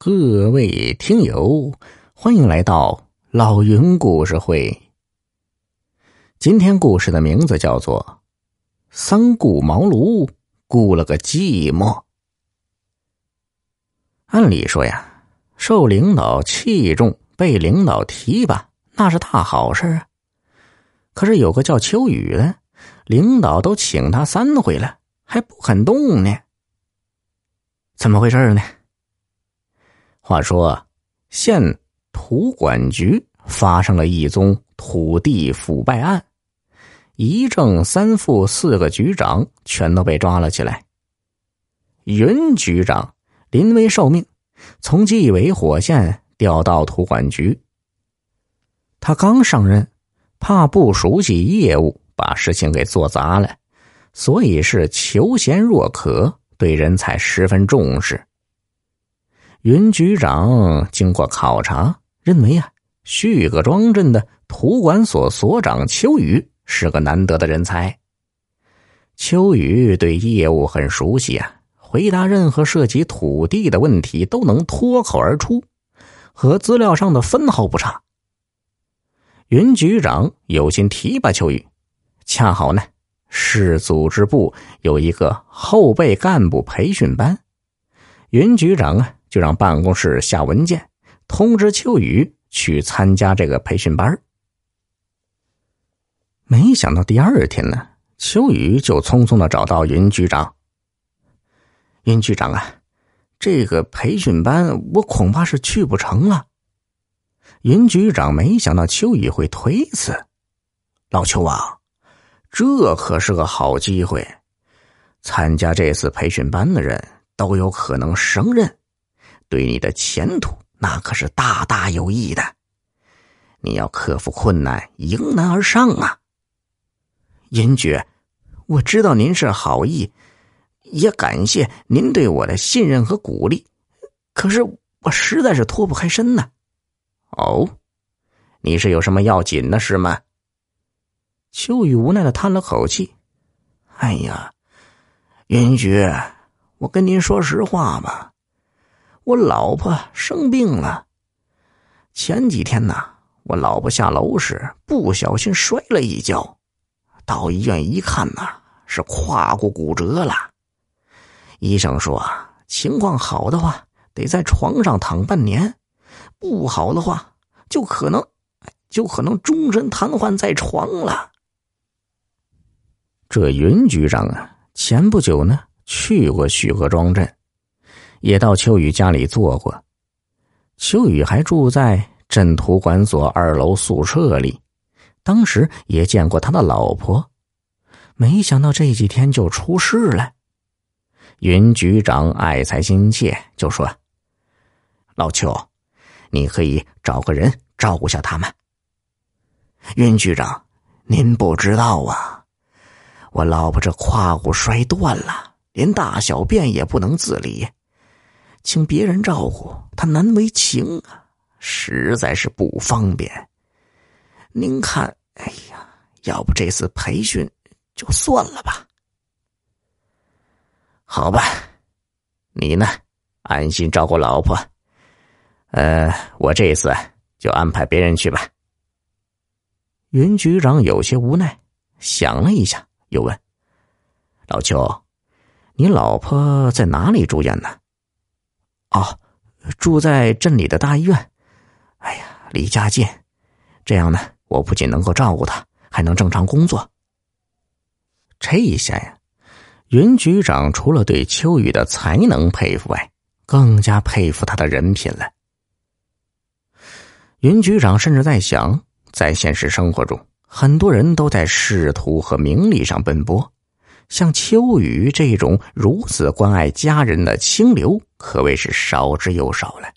各位听友，欢迎来到老云故事会。今天故事的名字叫做《三顾茅庐顾了个寂寞》。按理说呀，受领导器重、被领导提拔，那是大好事啊。可是有个叫秋雨的，领导都请他三回了，还不肯动呢。怎么回事呢？话说，县土管局发生了一宗土地腐败案，一正三副四个局长全都被抓了起来。云局长临危受命，从纪委火线调到土管局。他刚上任，怕不熟悉业务，把事情给做砸了，所以是求贤若渴，对人才十分重视。云局长经过考察，认为啊，旭各庄镇的土管所所长邱宇是个难得的人才。邱宇对业务很熟悉啊，回答任何涉及土地的问题都能脱口而出，和资料上的分毫不差。云局长有心提拔邱宇，恰好呢，市组织部有一个后备干部培训班，云局长啊。就让办公室下文件通知秋雨去参加这个培训班。没想到第二天呢，秋雨就匆匆的找到云局长。云局长啊，这个培训班我恐怕是去不成了。云局长没想到秋雨会推辞，老邱啊，这可是个好机会，参加这次培训班的人都有可能升任。对你的前途那可是大大有益的，你要克服困难，迎难而上啊！银爵，我知道您是好意，也感谢您对我的信任和鼓励，可是我实在是脱不开身呢。哦，你是有什么要紧的事吗？秋雨无奈的叹了口气：“哎呀，银爵，我跟您说实话吧。”我老婆生病了。前几天呢，我老婆下楼时不小心摔了一跤，到医院一看呢，是胯骨骨折了。医生说，情况好的话得在床上躺半年，不好的话就可能，就可能终身瘫痪在床了。这云局长啊，前不久呢去过许河庄镇。也到秋雨家里坐过，秋雨还住在镇土管所二楼宿舍里，当时也见过他的老婆，没想到这几天就出事了。云局长爱才心切，就说：“老邱，你可以找个人照顾下他们。”云局长，您不知道啊，我老婆这胯骨摔断了，连大小便也不能自理。请别人照顾他难为情啊，实在是不方便。您看，哎呀，要不这次培训就算了吧。好吧，你呢，安心照顾老婆。呃，我这次就安排别人去吧。云局长有些无奈，想了一下，又问：“老邱，你老婆在哪里住院呢？”哦，住在镇里的大医院。哎呀，离家近，这样呢，我不仅能够照顾他，还能正常工作。这一下呀，云局长除了对秋雨的才能佩服外，更加佩服他的人品了。云局长甚至在想，在现实生活中，很多人都在仕途和名利上奔波。像秋雨这种如此关爱家人的清流，可谓是少之又少了。